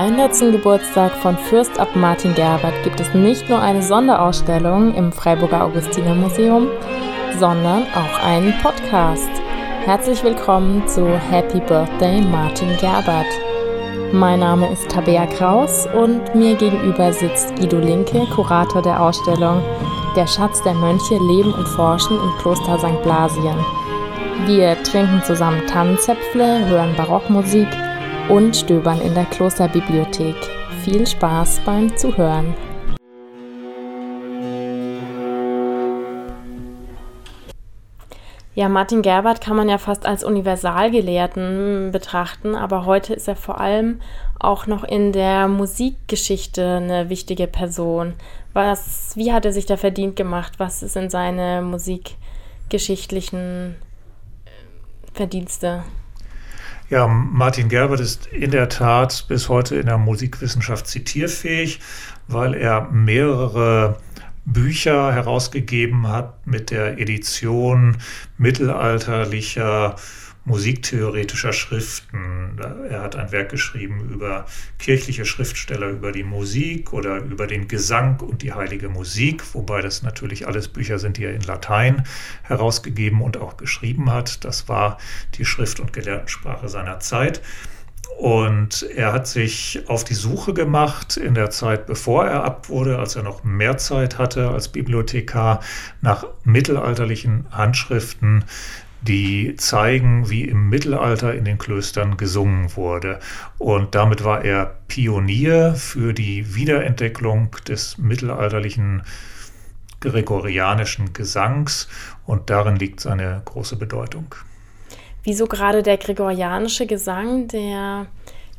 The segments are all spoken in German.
300. Geburtstag von Fürst Abt Martin Gerbert gibt es nicht nur eine Sonderausstellung im Freiburger Augustinermuseum, sondern auch einen Podcast. Herzlich willkommen zu Happy Birthday Martin Gerbert. Mein Name ist Tabea Kraus und mir gegenüber sitzt Guido Linke, Kurator der Ausstellung Der Schatz der Mönche Leben und Forschen im Kloster St. Blasien. Wir trinken zusammen Tannenzäpfle, hören Barockmusik und stöbern in der Klosterbibliothek. Viel Spaß beim Zuhören. Ja, Martin Gerbert kann man ja fast als Universalgelehrten betrachten, aber heute ist er vor allem auch noch in der Musikgeschichte eine wichtige Person. Was, wie hat er sich da verdient gemacht? Was sind seine musikgeschichtlichen Verdienste? Ja, Martin Gerbert ist in der Tat bis heute in der Musikwissenschaft zitierfähig, weil er mehrere Bücher herausgegeben hat mit der Edition mittelalterlicher musiktheoretischer Schriften. Er hat ein Werk geschrieben über kirchliche Schriftsteller, über die Musik oder über den Gesang und die heilige Musik, wobei das natürlich alles Bücher sind, die er in Latein herausgegeben und auch geschrieben hat. Das war die Schrift- und Gelehrtensprache seiner Zeit. Und er hat sich auf die Suche gemacht in der Zeit, bevor er Abt wurde, als er noch mehr Zeit hatte als Bibliothekar, nach mittelalterlichen Handschriften, die zeigen, wie im Mittelalter in den Klöstern gesungen wurde. Und damit war er Pionier für die Wiederentdeckung des mittelalterlichen gregorianischen Gesangs und darin liegt seine große Bedeutung. Wieso gerade der gregorianische Gesang, der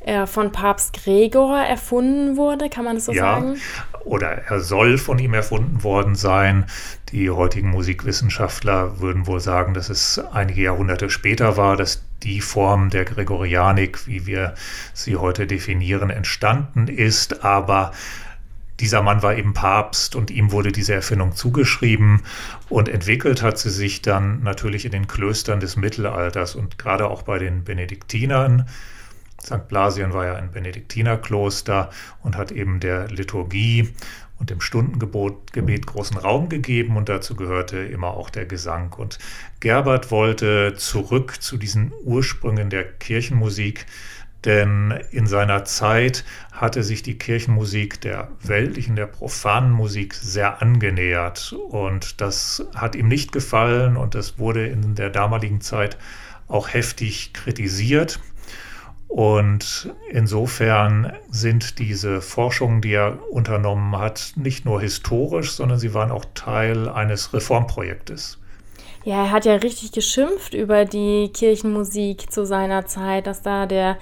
äh, von Papst Gregor erfunden wurde, kann man das so ja, sagen? Oder er soll von ihm erfunden worden sein. Die heutigen Musikwissenschaftler würden wohl sagen, dass es einige Jahrhunderte später war, dass die Form der Gregorianik, wie wir sie heute definieren, entstanden ist. Aber dieser Mann war eben Papst und ihm wurde diese Erfindung zugeschrieben und entwickelt hat sie sich dann natürlich in den Klöstern des Mittelalters und gerade auch bei den Benediktinern St. Blasien war ja ein Benediktinerkloster und hat eben der Liturgie und dem Stundengebet großen Raum gegeben und dazu gehörte immer auch der Gesang. Und Gerbert wollte zurück zu diesen Ursprüngen der Kirchenmusik, denn in seiner Zeit hatte sich die Kirchenmusik der weltlichen, der profanen Musik sehr angenähert und das hat ihm nicht gefallen und das wurde in der damaligen Zeit auch heftig kritisiert. Und insofern sind diese Forschungen, die er unternommen hat, nicht nur historisch, sondern sie waren auch Teil eines Reformprojektes. Ja, er hat ja richtig geschimpft über die Kirchenmusik zu seiner Zeit, dass da der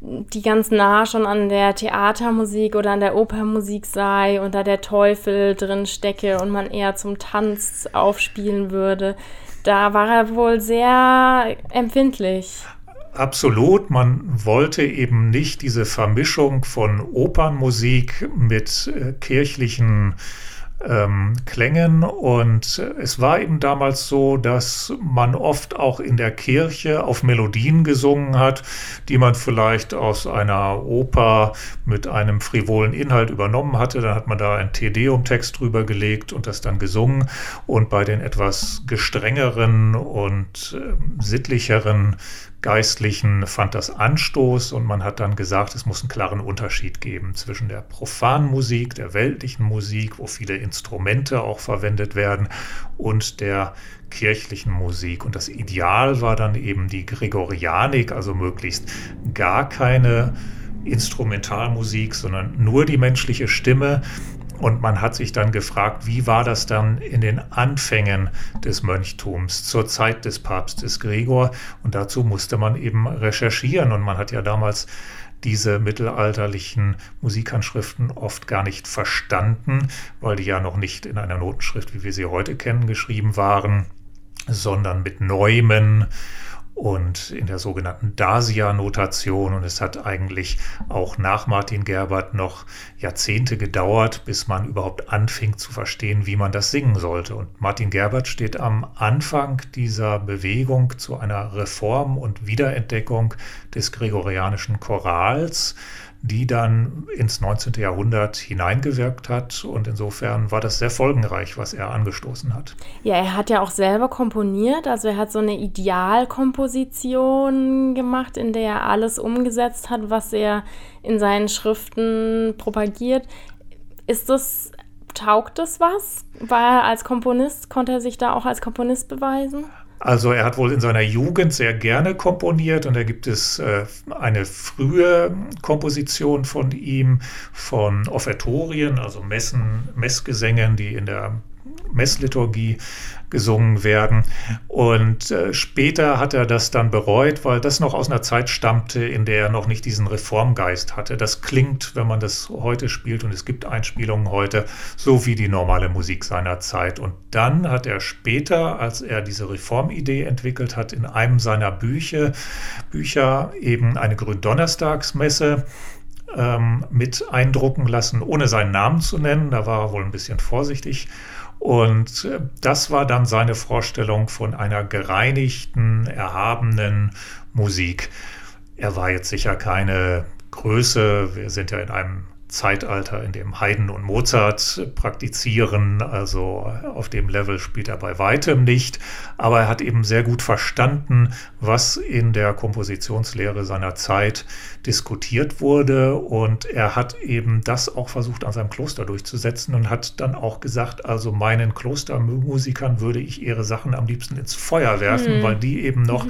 die ganz nah schon an der Theatermusik oder an der Opermusik sei und da der Teufel drin stecke und man eher zum Tanz aufspielen würde. Da war er wohl sehr empfindlich. Absolut, man wollte eben nicht diese Vermischung von Opernmusik mit äh, kirchlichen ähm, Klängen. Und es war eben damals so, dass man oft auch in der Kirche auf Melodien gesungen hat, die man vielleicht aus einer Oper mit einem frivolen Inhalt übernommen hatte. Dann hat man da einen Tedeum-Text drüber gelegt und das dann gesungen. Und bei den etwas gestrengeren und äh, sittlicheren Geistlichen fand das Anstoß und man hat dann gesagt, es muss einen klaren Unterschied geben zwischen der profanen Musik, der weltlichen Musik, wo viele Instrumente auch verwendet werden, und der kirchlichen Musik. Und das Ideal war dann eben die Gregorianik, also möglichst gar keine Instrumentalmusik, sondern nur die menschliche Stimme und man hat sich dann gefragt, wie war das dann in den Anfängen des Mönchtums zur Zeit des Papstes Gregor? Und dazu musste man eben recherchieren. Und man hat ja damals diese mittelalterlichen Musikhandschriften oft gar nicht verstanden, weil die ja noch nicht in einer Notenschrift, wie wir sie heute kennen, geschrieben waren, sondern mit Neumen und in der sogenannten Dasia-Notation. Und es hat eigentlich auch nach Martin Gerbert noch Jahrzehnte gedauert, bis man überhaupt anfing zu verstehen, wie man das singen sollte. Und Martin Gerbert steht am Anfang dieser Bewegung zu einer Reform und Wiederentdeckung des gregorianischen Chorals die dann ins 19. Jahrhundert hineingewirkt hat. Und insofern war das sehr folgenreich, was er angestoßen hat. Ja, er hat ja auch selber komponiert. Also er hat so eine Idealkomposition gemacht, in der er alles umgesetzt hat, was er in seinen Schriften propagiert. Ist das, taugt das was? War er als Komponist, konnte er sich da auch als Komponist beweisen? Also er hat wohl in seiner Jugend sehr gerne komponiert und da gibt es äh, eine frühe Komposition von ihm von Offertorien, also Messen, Messgesängen, die in der Messliturgie gesungen werden. Und äh, später hat er das dann bereut, weil das noch aus einer Zeit stammte, in der er noch nicht diesen Reformgeist hatte. Das klingt, wenn man das heute spielt, und es gibt Einspielungen heute, so wie die normale Musik seiner Zeit. Und dann hat er später, als er diese Reformidee entwickelt hat, in einem seiner Bücher, Bücher eben eine Gründonnerstagsmesse ähm, mit eindrucken lassen, ohne seinen Namen zu nennen. Da war er wohl ein bisschen vorsichtig. Und äh, das war dann seine Vorstellung von einer gereinigten, erhabenen Musik. Er war jetzt sicher keine Größe. Wir sind ja in einem Zeitalter, in dem Haydn und Mozart praktizieren. Also auf dem Level spielt er bei weitem nicht. Aber er hat eben sehr gut verstanden, was in der Kompositionslehre seiner Zeit diskutiert wurde. Und er hat eben das auch versucht an seinem Kloster durchzusetzen und hat dann auch gesagt, also meinen Klostermusikern würde ich ihre Sachen am liebsten ins Feuer werfen, mhm. weil die eben noch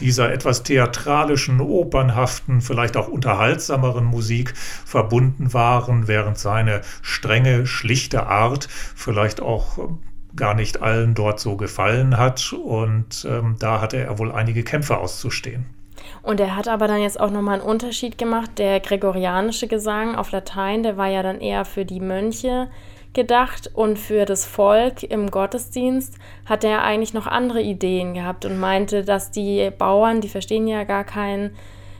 dieser etwas theatralischen, opernhaften, vielleicht auch unterhaltsameren Musik verbunden waren, während seine strenge, schlichte Art vielleicht auch gar nicht allen dort so gefallen hat. Und ähm, da hatte er wohl einige Kämpfe auszustehen. Und er hat aber dann jetzt auch nochmal einen Unterschied gemacht. Der gregorianische Gesang auf Latein, der war ja dann eher für die Mönche gedacht und für das Volk im Gottesdienst hat er eigentlich noch andere Ideen gehabt und meinte, dass die Bauern, die verstehen ja gar kein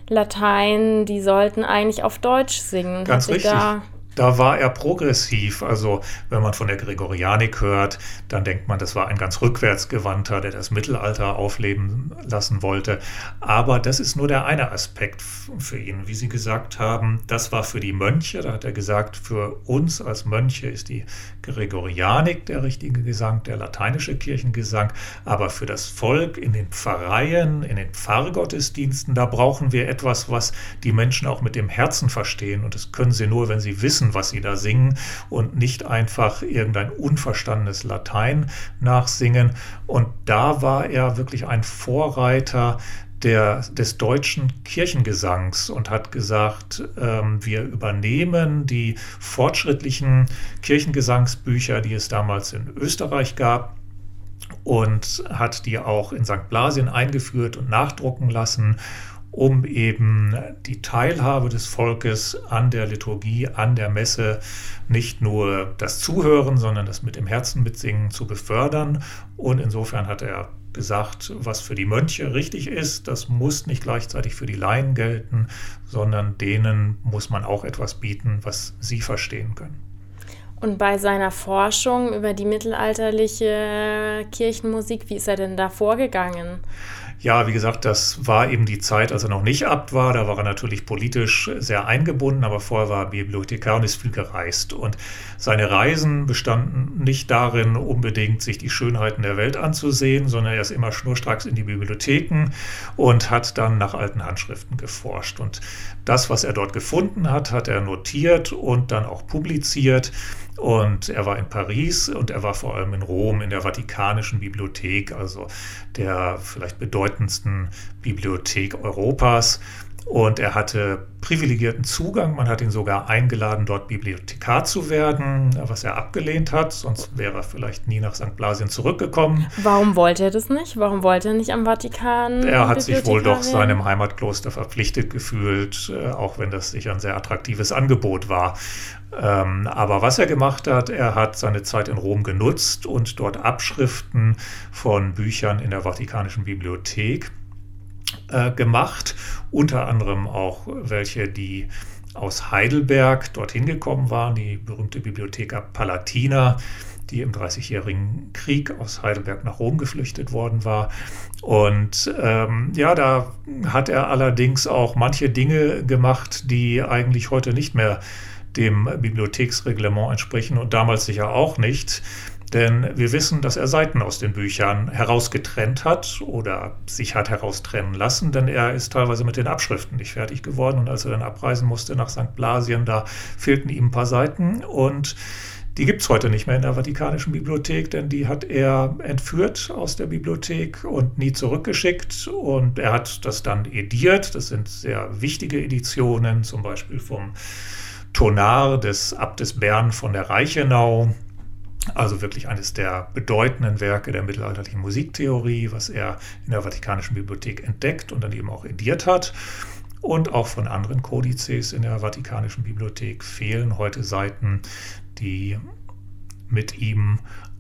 Latein, die sollten eigentlich auf Deutsch singen. Ganz richtig. Da da war er progressiv. Also wenn man von der Gregorianik hört, dann denkt man, das war ein ganz rückwärtsgewandter, der das Mittelalter aufleben lassen wollte. Aber das ist nur der eine Aspekt für ihn. Wie Sie gesagt haben, das war für die Mönche. Da hat er gesagt, für uns als Mönche ist die Gregorianik der richtige Gesang, der lateinische Kirchengesang. Aber für das Volk in den Pfarreien, in den Pfarrgottesdiensten, da brauchen wir etwas, was die Menschen auch mit dem Herzen verstehen. Und das können sie nur, wenn sie wissen, wissen, was sie da singen und nicht einfach irgendein unverstandenes Latein nachsingen. Und da war er wirklich ein Vorreiter der, des deutschen Kirchengesangs und hat gesagt, ähm, wir übernehmen die fortschrittlichen Kirchengesangsbücher, die es damals in Österreich gab, und hat die auch in St. Blasien eingeführt und nachdrucken lassen um eben die Teilhabe des Volkes an der Liturgie, an der Messe, nicht nur das Zuhören, sondern das mit dem Herzen mitsingen zu befördern. Und insofern hat er gesagt, was für die Mönche richtig ist, das muss nicht gleichzeitig für die Laien gelten, sondern denen muss man auch etwas bieten, was sie verstehen können. Und bei seiner Forschung über die mittelalterliche Kirchenmusik, wie ist er denn da vorgegangen? Ja, wie gesagt, das war eben die Zeit, als er noch nicht Abt war. Da war er natürlich politisch sehr eingebunden, aber vorher war er Bibliothekar und ist viel gereist. Und seine Reisen bestanden nicht darin, unbedingt sich die Schönheiten der Welt anzusehen, sondern er ist immer schnurstracks in die Bibliotheken und hat dann nach alten Handschriften geforscht. Und das, was er dort gefunden hat, hat er notiert und dann auch publiziert. Und er war in Paris und er war vor allem in Rom in der Vatikanischen Bibliothek, also der vielleicht bedeutendsten Bibliothek Europas. Und er hatte privilegierten Zugang. Man hat ihn sogar eingeladen, dort Bibliothekar zu werden, was er abgelehnt hat. Sonst wäre er vielleicht nie nach St. Blasien zurückgekommen. Warum wollte er das nicht? Warum wollte er nicht am Vatikan? Er hat sich wohl doch seinem Heimatkloster verpflichtet gefühlt, äh, auch wenn das sicher ein sehr attraktives Angebot war. Ähm, aber was er gemacht hat, er hat seine Zeit in Rom genutzt und dort Abschriften von Büchern in der Vatikanischen Bibliothek äh, gemacht, unter anderem auch welche, die aus Heidelberg dorthin gekommen waren, die berühmte Bibliotheca Palatina. die im Dreißigjährigen Krieg aus Heidelberg nach Rom geflüchtet worden war. Und ähm, ja, da hat er allerdings auch manche Dinge gemacht, die eigentlich heute nicht mehr dem Bibliotheksreglement entsprechen und damals sicher auch nicht. Denn wir wissen, dass er Seiten aus den Büchern herausgetrennt hat oder sich hat heraustrennen lassen, denn er ist teilweise mit den Abschriften nicht fertig geworden. Und als er dann abreisen musste nach St. Blasien, da fehlten ihm ein paar Seiten. Und die gibt es heute nicht mehr in der Vatikanischen Bibliothek, denn die hat er entführt aus der Bibliothek und nie zurückgeschickt. Und er hat das dann ediert. Das sind sehr wichtige Editionen, zum Beispiel vom Tonar des Abtes Bern von der Reichenau. Also wirklich eines der bedeutenden Werke der mittelalterlichen Musiktheorie, was er in der Vatikanischen Bibliothek entdeckt und dann eben auch ediert hat. Und auch von anderen Kodizes in der Vatikanischen Bibliothek fehlen heute Seiten, die mit ihm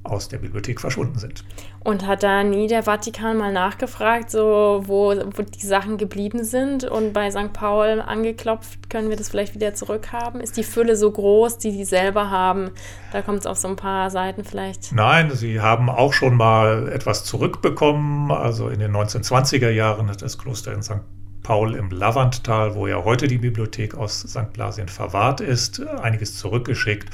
aus der Bibliothek verschwunden sind. Und hat da nie der Vatikan mal nachgefragt, so wo, wo die Sachen geblieben sind und bei St. Paul angeklopft, können wir das vielleicht wieder zurückhaben? Ist die Fülle so groß, die die selber haben? Da kommt es auf so ein paar Seiten vielleicht. Nein, sie haben auch schon mal etwas zurückbekommen. Also in den 1920er Jahren hat das Kloster in St. Paul im Lavanttal, wo ja heute die Bibliothek aus St. Blasien verwahrt ist, einiges zurückgeschickt.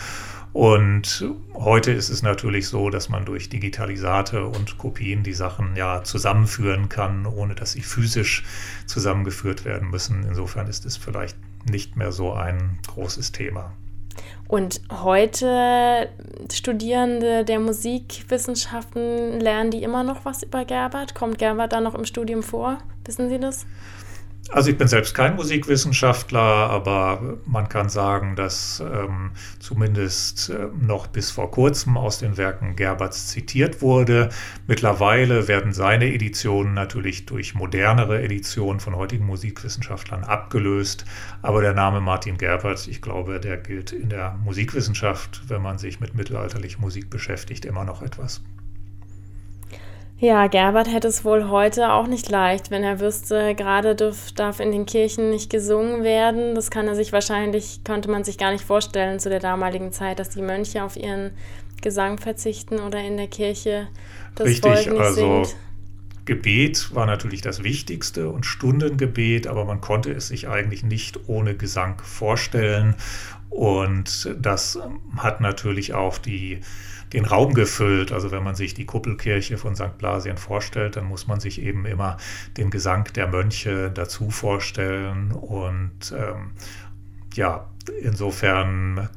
Und heute ist es natürlich so, dass man durch Digitalisate und Kopien die Sachen ja zusammenführen kann, ohne dass sie physisch zusammengeführt werden müssen. Insofern ist es vielleicht nicht mehr so ein großes Thema. Und heute Studierende der Musikwissenschaften lernen die immer noch was über Gerbert? Kommt Gerbert da noch im Studium vor? Wissen Sie das? Also ich bin selbst kein Musikwissenschaftler, aber man kann sagen, dass ähm, zumindest äh, noch bis vor kurzem aus den Werken Gerberts zitiert wurde. Mittlerweile werden seine Editionen natürlich durch modernere Editionen von heutigen Musikwissenschaftlern abgelöst. Aber der Name Martin Gerbert, ich glaube, der gilt in der Musikwissenschaft, wenn man sich mit mittelalterlicher Musik beschäftigt, immer noch etwas. Ja, Gerbert hätte es wohl heute auch nicht leicht, wenn er wüsste, gerade darf, darf in den Kirchen nicht gesungen werden. Das kann er sich wahrscheinlich, könnte man sich gar nicht vorstellen zu der damaligen Zeit, dass die Mönche auf ihren Gesang verzichten oder in der Kirche das Richtig, Volk nicht also singt. Gebet war natürlich das Wichtigste und Stundengebet, aber man konnte es sich eigentlich nicht ohne Gesang vorstellen. Und das hat natürlich auch die den Raum gefüllt. Also wenn man sich die Kuppelkirche von St. Blasien vorstellt, dann muss man sich eben immer den Gesang der Mönche dazu vorstellen. Und ähm, ja, insofern,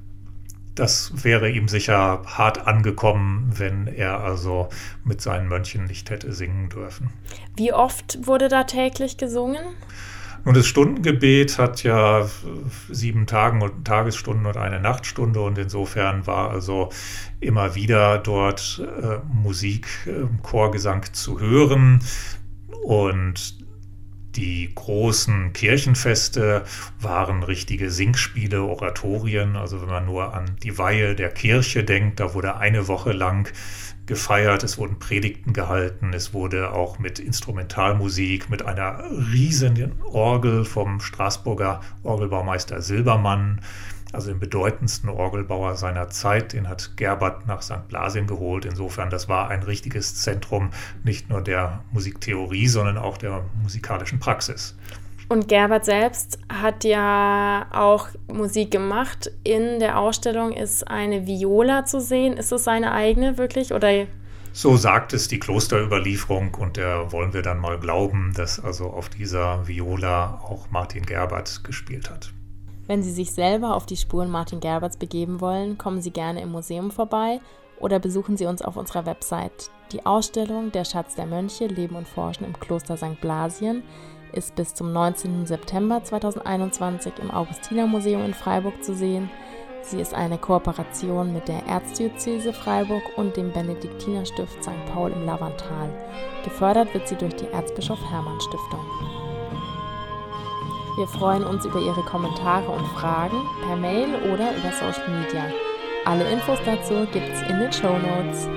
das wäre ihm sicher hart angekommen, wenn er also mit seinen Mönchen nicht hätte singen dürfen. Wie oft wurde da täglich gesungen? Und das Stundengebet hat ja sieben Tagen und Tagesstunden und eine Nachtstunde und insofern war also immer wieder dort äh, Musik, äh, Chorgesang zu hören und die großen Kirchenfeste waren richtige Singspiele, Oratorien. Also wenn man nur an die Weihe der Kirche denkt, da wurde eine Woche lang gefeiert, es wurden Predigten gehalten, es wurde auch mit Instrumentalmusik, mit einer riesigen Orgel vom Straßburger Orgelbaumeister Silbermann, also dem bedeutendsten Orgelbauer seiner Zeit, den hat Gerbert nach St. Blasien geholt. Insofern, das war ein richtiges Zentrum nicht nur der Musiktheorie, sondern auch der musikalischen Praxis. Und Gerbert selbst hat ja auch Musik gemacht. In der Ausstellung ist eine Viola zu sehen. Ist es seine eigene wirklich oder? So sagt es die Klosterüberlieferung und der wollen wir dann mal glauben, dass also auf dieser Viola auch Martin Gerbert gespielt hat. Wenn Sie sich selber auf die Spuren Martin Gerberts begeben wollen, kommen Sie gerne im Museum vorbei oder besuchen Sie uns auf unserer Website. Die Ausstellung Der Schatz der Mönche Leben und Forschen im Kloster St. Blasien ist bis zum 19. September 2021 im Augustinermuseum in Freiburg zu sehen. Sie ist eine Kooperation mit der Erzdiözese Freiburg und dem Benediktinerstift St. Paul im Lavantal. Gefördert wird sie durch die Erzbischof Hermann Stiftung. Wir freuen uns über Ihre Kommentare und Fragen per Mail oder über Social Media. Alle Infos dazu gibt's in den Show Notes.